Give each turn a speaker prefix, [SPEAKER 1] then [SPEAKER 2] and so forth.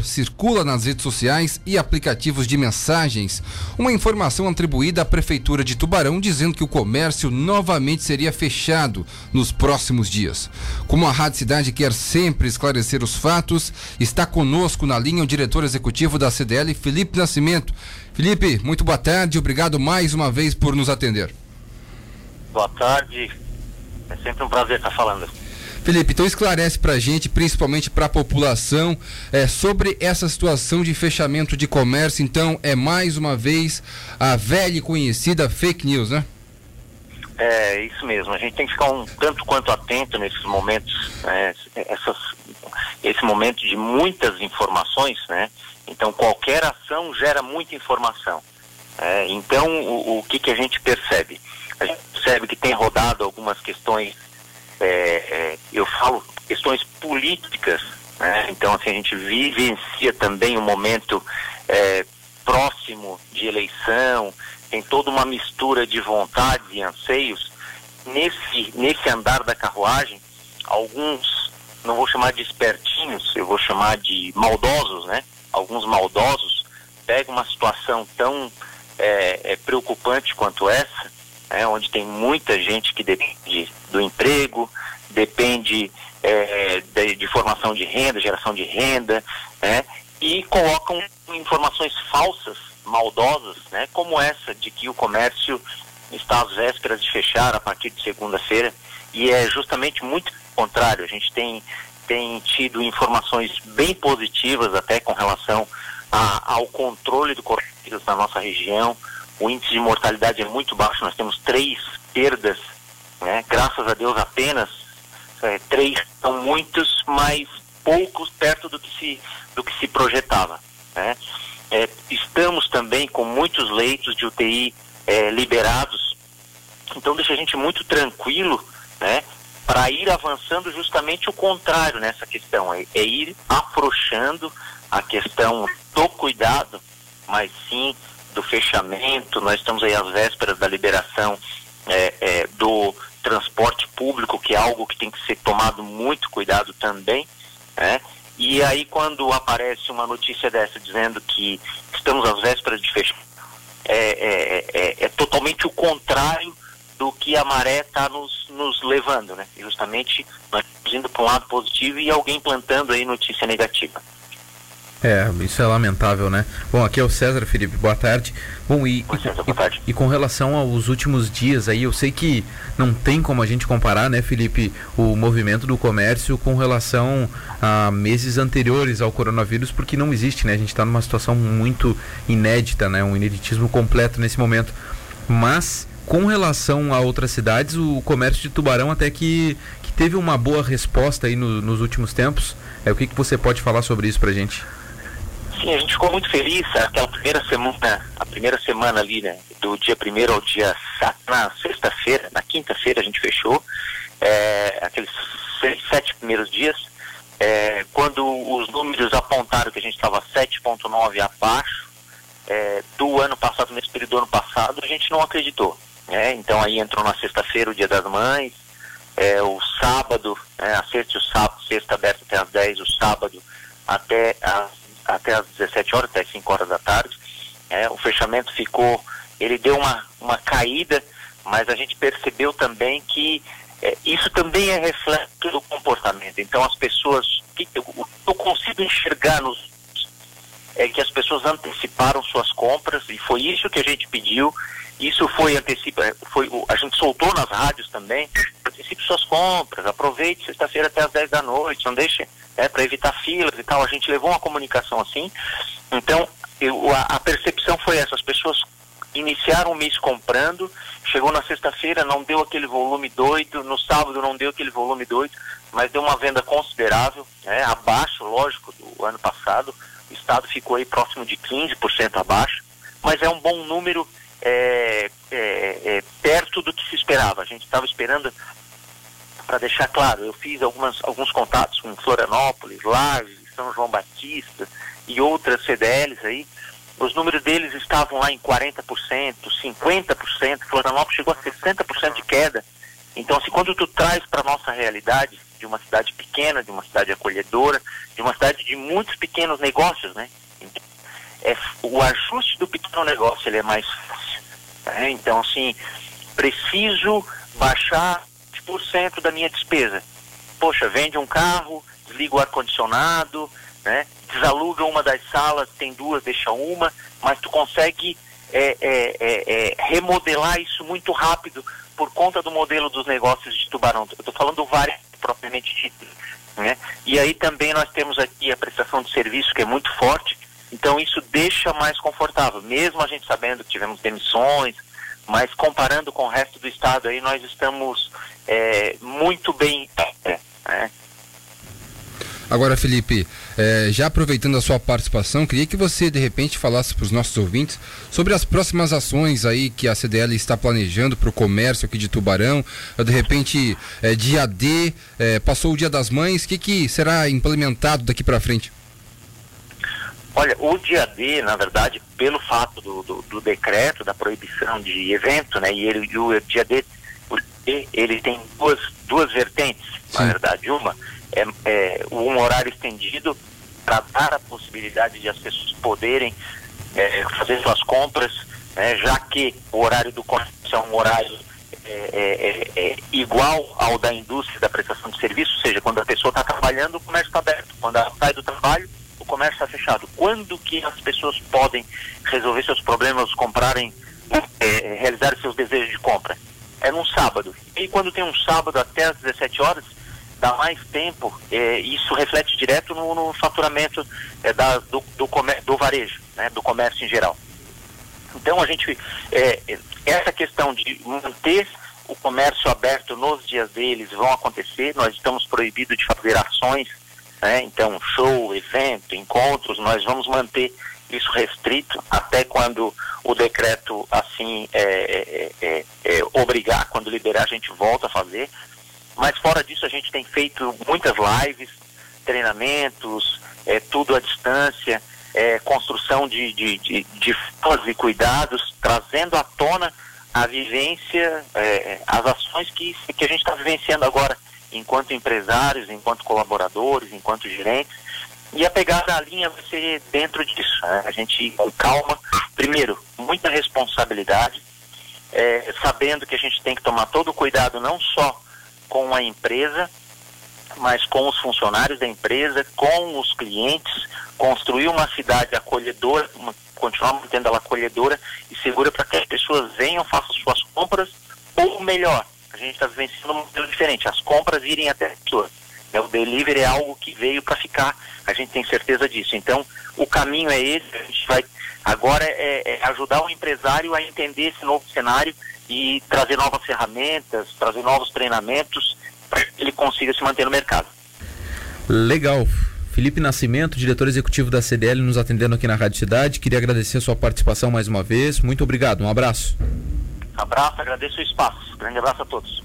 [SPEAKER 1] circula nas redes sociais e aplicativos de mensagens uma informação atribuída à Prefeitura de Tubarão dizendo que o comércio novamente seria fechado nos próximos dias. Como a Rádio Cidade quer sempre esclarecer os fatos, está conosco na linha o diretor executivo da CDL, Felipe Nascimento. Felipe, muito boa tarde, obrigado mais uma vez por nos atender.
[SPEAKER 2] Boa tarde, é sempre um prazer estar falando.
[SPEAKER 1] Felipe, então esclarece para a gente, principalmente para a população, é, sobre essa situação de fechamento de comércio. Então, é mais uma vez a velha e conhecida fake news, né?
[SPEAKER 2] É, isso mesmo. A gente tem que ficar um tanto quanto atento nesses momentos, né? Essas, esse momento de muitas informações, né? Então, qualquer ação gera muita informação. É, então, o, o que, que a gente percebe? A gente percebe que tem rodado algumas questões é, é, eu falo questões políticas, né? então assim, a gente vivencia também um momento é, próximo de eleição, tem toda uma mistura de vontades e anseios. Nesse, nesse andar da carruagem, alguns, não vou chamar de espertinhos, eu vou chamar de maldosos, né? Alguns maldosos pegam uma situação tão é, é, preocupante quanto essa né, onde tem muita gente que depende do emprego, depende é, de, de, formação de renda, geração de renda, né, e colocam informações falsas, maldosas, né, como essa de que o comércio está às vésperas de fechar a partir de segunda-feira, e é justamente muito contrário. A gente tem, tem tido informações bem positivas até com relação a, ao controle do coronavírus na nossa região, o índice de mortalidade é muito baixo, nós temos três perdas, né? graças a Deus apenas é, três são muitos, mas poucos perto do que se, do que se projetava. Né? É, estamos também com muitos leitos de UTI é, liberados, então deixa a gente muito tranquilo né? para ir avançando justamente o contrário nessa questão, é, é ir afrouxando a questão do cuidado, mas sim do fechamento, nós estamos aí às vésperas da liberação é, é, do transporte público, que é algo que tem que ser tomado muito cuidado também, né? E aí quando aparece uma notícia dessa dizendo que estamos às vésperas de fechar, é, é, é, é totalmente o contrário do que a maré está nos, nos levando, né? E justamente nós indo para um lado positivo e alguém plantando aí notícia negativa.
[SPEAKER 1] É, isso é lamentável, né? Bom, aqui é o César Felipe, boa tarde. Bom, e,
[SPEAKER 2] César, boa tarde.
[SPEAKER 1] E, e, com relação aos últimos dias aí, eu sei que não tem como a gente comparar, né, Felipe, o movimento do comércio com relação a meses anteriores ao coronavírus, porque não existe, né? A gente está numa situação muito inédita, né? Um ineditismo completo nesse momento. Mas com relação a outras cidades, o comércio de Tubarão até que, que teve uma boa resposta aí no, nos últimos tempos. É, o que, que você pode falar sobre isso pra gente?
[SPEAKER 2] Sim, a gente ficou muito feliz aquela primeira semana, a primeira semana ali, né? Do dia primeiro ao dia na sexta-feira, na quinta-feira a gente fechou, é, aqueles seis, sete primeiros dias, é, quando os números apontaram que a gente estava 7,9 abaixo é, do ano passado, nesse período do ano passado, a gente não acreditou. Né? Então aí entrou na sexta-feira o dia das mães, é, o sábado, a sexta e o sábado, sexta aberta até às 10, o sábado até às até às 17 horas, até 5 horas da tarde. É, o fechamento ficou, ele deu uma, uma caída, mas a gente percebeu também que é, isso também é reflexo do comportamento. Então as pessoas, que eu, eu consigo enxergar nos é que as pessoas anteciparam suas compras e foi isso que a gente pediu. Isso foi antecipa, foi a gente soltou nas rádios também. Antecipe suas compras, aproveite sexta-feira até as 10 da noite, não deixe né, para evitar filas e tal. A gente levou uma comunicação assim. Então, eu, a, a, percepção foi essa: as pessoas iniciaram o mês comprando, chegou na sexta-feira, não deu aquele volume doido, no sábado não deu aquele volume doido, mas deu uma venda considerável, né, abaixo, lógico, do ano passado. O estado ficou aí próximo de 15% abaixo, mas é um bom número é, é, é, perto do que se esperava. A gente estava esperando para deixar claro, eu fiz algumas, alguns contatos Florianópolis, Lages, São João Batista e outras CDLs aí. Os números deles estavam lá em 40%, 50%, Florianópolis chegou a 60% de queda. Então, assim, quando tu traz para nossa realidade, de uma cidade pequena, de uma cidade acolhedora, de uma cidade de muitos pequenos negócios, né? É, o ajuste do pequeno negócio ele é mais fácil. Né? Então, assim, preciso baixar 20% da minha despesa. Poxa, vende um carro, desliga o ar-condicionado, né? desaluga uma das salas, tem duas, deixa uma, mas tu consegue é, é, é, é remodelar isso muito rápido por conta do modelo dos negócios de Tubarão. Eu estou falando do vários propriamente dito. Né? E aí também nós temos aqui a prestação de serviço que é muito forte, então isso deixa mais confortável, mesmo a gente sabendo que tivemos demissões, mas comparando com o resto do estado aí nós estamos é, muito bem. É, né?
[SPEAKER 3] Agora, Felipe, é, já aproveitando a sua participação, queria que você de repente falasse para os nossos ouvintes sobre as próximas ações aí que a CDL está planejando para o comércio aqui de Tubarão. De repente, é, dia D, é, passou o Dia das Mães, o que, que será implementado daqui para frente?
[SPEAKER 2] Olha, o dia D, na verdade, pelo fato do, do, do decreto da proibição de evento, né, e, ele, e o dia D, ele tem duas, duas vertentes, Sim. na verdade. Uma é, é, um horário estendido para dar a possibilidade de as pessoas poderem é, fazer suas compras, né, já que o horário do comércio é um horário é, é, é, é igual ao da indústria da prestação de serviço, ou seja, quando a pessoa está trabalhando, o comércio está aberto. Quando ela sai do trabalho, o comércio está fechado. Quando que as pessoas podem resolver seus problemas, comprarem, é, realizar seus desejos de compra? É num sábado. E quando tem um sábado até às 17 horas, dá mais tempo, é, isso reflete direto no, no faturamento é, da, do, do, do, varejo, né, do comércio em geral. Então a gente, é, essa questão de manter o comércio aberto nos dias deles vão acontecer, nós estamos proibidos de fazer ações, né, então show, evento, encontros, nós vamos manter isso restrito até quando o decreto assim é, é, é, é obrigar, quando liberar a gente volta a fazer, mas fora disso, a gente tem feito muitas lives, treinamentos, é, tudo à distância, é, construção de, de, de, de e cuidados, trazendo à tona a vivência, é, as ações que, que a gente está vivenciando agora, enquanto empresários, enquanto colaboradores, enquanto gerentes. E a pegada da linha vai ser dentro disso. Né? A gente, com calma, primeiro, muita responsabilidade, é, sabendo que a gente tem que tomar todo o cuidado, não só com a empresa, mas com os funcionários da empresa, com os clientes, construir uma cidade acolhedora, uma, continuar mantendo ela acolhedora e segura para que as pessoas venham, façam suas compras, ou melhor, a gente está vivenciando um modelo diferente, as compras irem até a pessoa. Né? O delivery é algo que veio para ficar, a gente tem certeza disso. Então, o caminho é esse, a gente vai agora é, é ajudar o empresário a entender esse novo cenário e trazer novas ferramentas, trazer novos treinamentos para que ele consiga se manter no mercado.
[SPEAKER 1] Legal. Felipe Nascimento, diretor executivo da CDL, nos atendendo aqui na Rádio Cidade. Queria agradecer a sua participação mais uma vez. Muito obrigado. Um abraço.
[SPEAKER 2] Abraço, agradeço o espaço. Grande abraço a todos.